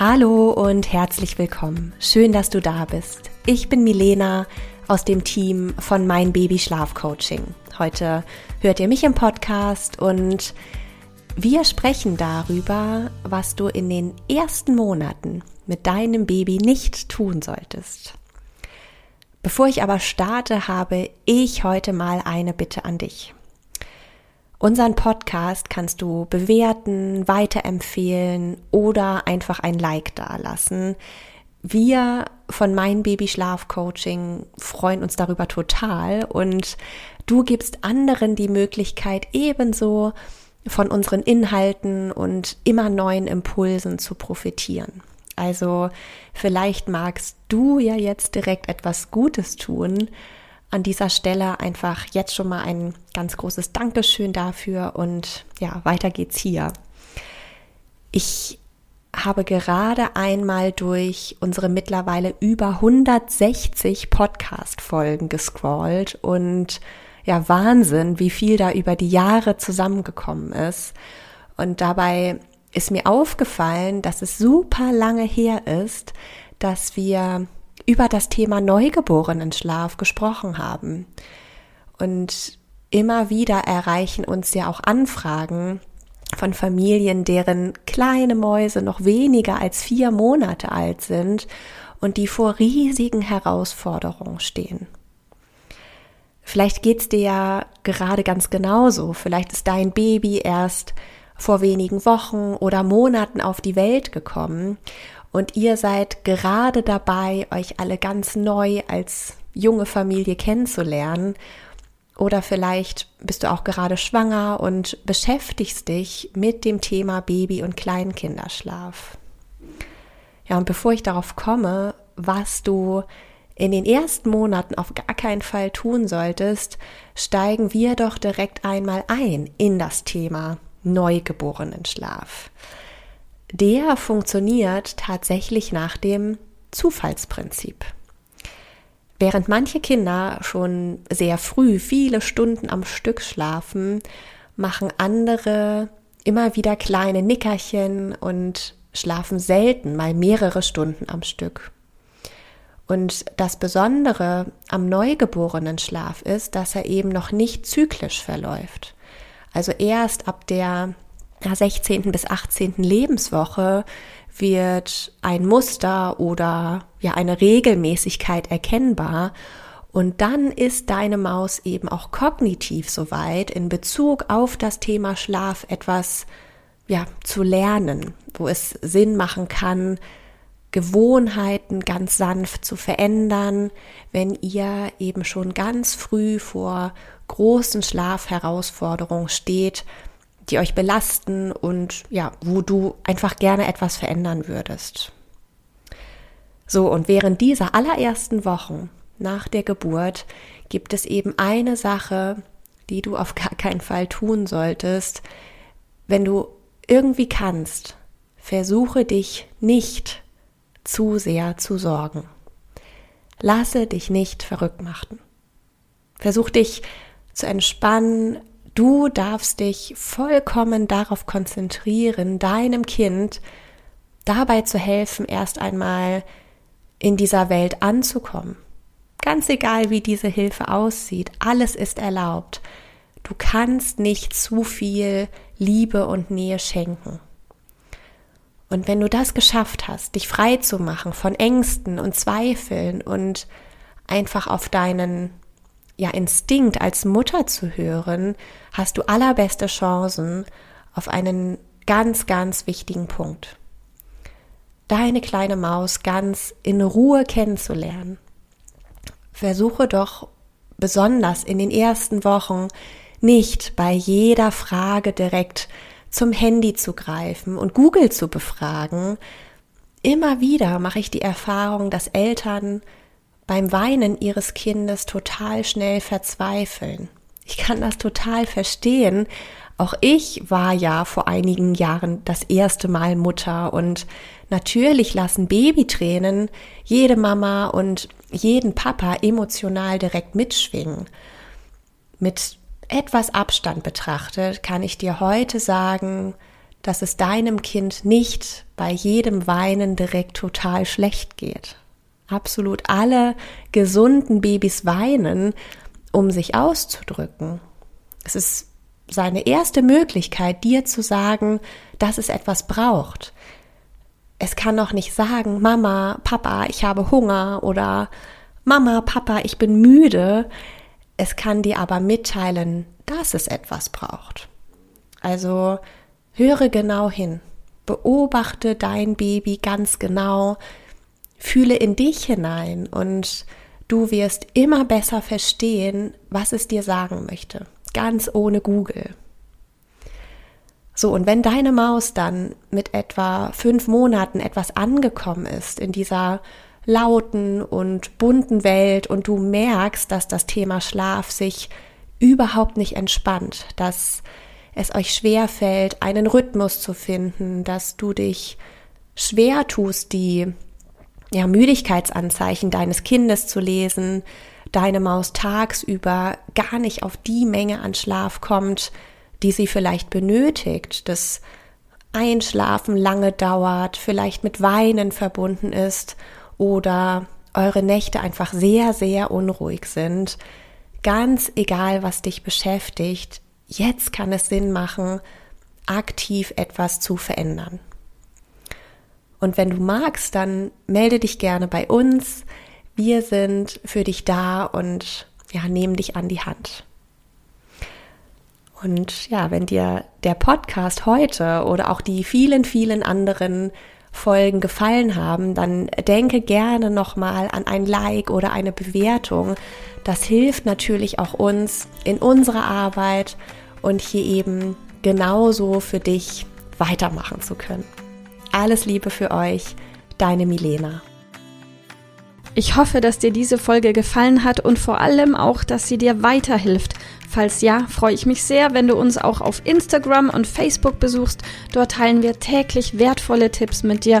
Hallo und herzlich willkommen. Schön, dass du da bist. Ich bin Milena aus dem Team von Mein Baby Schlaf Coaching. Heute hört ihr mich im Podcast und wir sprechen darüber, was du in den ersten Monaten mit deinem Baby nicht tun solltest. Bevor ich aber starte, habe ich heute mal eine Bitte an dich. Unseren Podcast kannst du bewerten, weiterempfehlen oder einfach ein Like dalassen. Wir von Mein Baby Schlaf Coaching freuen uns darüber total und du gibst anderen die Möglichkeit ebenso von unseren Inhalten und immer neuen Impulsen zu profitieren. Also vielleicht magst du ja jetzt direkt etwas Gutes tun an dieser Stelle einfach jetzt schon mal ein ganz großes Dankeschön dafür und ja, weiter geht's hier. Ich habe gerade einmal durch unsere mittlerweile über 160 Podcast-Folgen gescrollt und ja, Wahnsinn, wie viel da über die Jahre zusammengekommen ist. Und dabei ist mir aufgefallen, dass es super lange her ist, dass wir über das Thema Neugeborenenschlaf gesprochen haben. Und immer wieder erreichen uns ja auch Anfragen von Familien, deren kleine Mäuse noch weniger als vier Monate alt sind und die vor riesigen Herausforderungen stehen. Vielleicht geht's dir ja gerade ganz genauso. Vielleicht ist dein Baby erst vor wenigen Wochen oder Monaten auf die Welt gekommen und ihr seid gerade dabei, euch alle ganz neu als junge Familie kennenzulernen. Oder vielleicht bist du auch gerade schwanger und beschäftigst dich mit dem Thema Baby- und Kleinkinderschlaf. Ja, und bevor ich darauf komme, was du in den ersten Monaten auf gar keinen Fall tun solltest, steigen wir doch direkt einmal ein in das Thema Neugeborenenschlaf der funktioniert tatsächlich nach dem Zufallsprinzip. Während manche Kinder schon sehr früh viele Stunden am Stück schlafen, machen andere immer wieder kleine Nickerchen und schlafen selten mal mehrere Stunden am Stück. Und das Besondere am neugeborenen Schlaf ist, dass er eben noch nicht zyklisch verläuft. Also erst ab der 16. bis 18. Lebenswoche wird ein Muster oder ja eine Regelmäßigkeit erkennbar und dann ist deine Maus eben auch kognitiv soweit in Bezug auf das Thema Schlaf etwas ja zu lernen, wo es Sinn machen kann, Gewohnheiten ganz sanft zu verändern, wenn ihr eben schon ganz früh vor großen Schlafherausforderungen steht, die euch belasten und ja, wo du einfach gerne etwas verändern würdest. So, und während dieser allerersten Wochen nach der Geburt gibt es eben eine Sache, die du auf gar keinen Fall tun solltest. Wenn du irgendwie kannst, versuche dich nicht zu sehr zu sorgen. Lasse dich nicht verrückt machen. Versuch dich zu entspannen, Du darfst dich vollkommen darauf konzentrieren, deinem Kind dabei zu helfen, erst einmal in dieser Welt anzukommen. Ganz egal, wie diese Hilfe aussieht, alles ist erlaubt. Du kannst nicht zu viel Liebe und Nähe schenken. Und wenn du das geschafft hast, dich frei zu machen von Ängsten und Zweifeln und einfach auf deinen ja, Instinkt als Mutter zu hören, hast du allerbeste Chancen auf einen ganz, ganz wichtigen Punkt. Deine kleine Maus ganz in Ruhe kennenzulernen. Versuche doch besonders in den ersten Wochen nicht bei jeder Frage direkt zum Handy zu greifen und Google zu befragen, immer wieder mache ich die Erfahrung, dass Eltern beim Weinen ihres Kindes total schnell verzweifeln. Ich kann das total verstehen. Auch ich war ja vor einigen Jahren das erste Mal Mutter und natürlich lassen Babytränen jede Mama und jeden Papa emotional direkt mitschwingen. Mit etwas Abstand betrachtet kann ich dir heute sagen, dass es deinem Kind nicht bei jedem Weinen direkt total schlecht geht. Absolut alle gesunden Babys weinen, um sich auszudrücken. Es ist seine erste Möglichkeit, dir zu sagen, dass es etwas braucht. Es kann noch nicht sagen, Mama, Papa, ich habe Hunger oder Mama, Papa, ich bin müde. Es kann dir aber mitteilen, dass es etwas braucht. Also höre genau hin, beobachte dein Baby ganz genau, fühle in dich hinein und du wirst immer besser verstehen, was es dir sagen möchte, ganz ohne Google. So, und wenn deine Maus dann mit etwa fünf Monaten etwas angekommen ist in dieser lauten und bunten Welt und du merkst, dass das Thema Schlaf sich überhaupt nicht entspannt, dass es euch schwer fällt, einen Rhythmus zu finden, dass du dich schwer tust, die ja, Müdigkeitsanzeichen deines Kindes zu lesen, deine Maus tagsüber gar nicht auf die Menge an Schlaf kommt, die sie vielleicht benötigt, das Einschlafen lange dauert, vielleicht mit Weinen verbunden ist oder eure Nächte einfach sehr, sehr unruhig sind, ganz egal, was dich beschäftigt, jetzt kann es Sinn machen, aktiv etwas zu verändern. Und wenn du magst, dann melde dich gerne bei uns. Wir sind für dich da und ja, nehmen dich an die Hand. Und ja, wenn dir der Podcast heute oder auch die vielen, vielen anderen Folgen gefallen haben, dann denke gerne nochmal an ein Like oder eine Bewertung. Das hilft natürlich auch uns in unserer Arbeit und hier eben genauso für dich weitermachen zu können. Alles Liebe für euch, deine Milena. Ich hoffe, dass dir diese Folge gefallen hat und vor allem auch, dass sie dir weiterhilft Falls ja, freue ich mich sehr, wenn du uns auch auf Instagram und Facebook besuchst. Dort teilen wir täglich wertvolle Tipps mit dir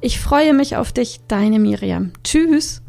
Ich freue mich auf dich, deine Miriam. Tschüss.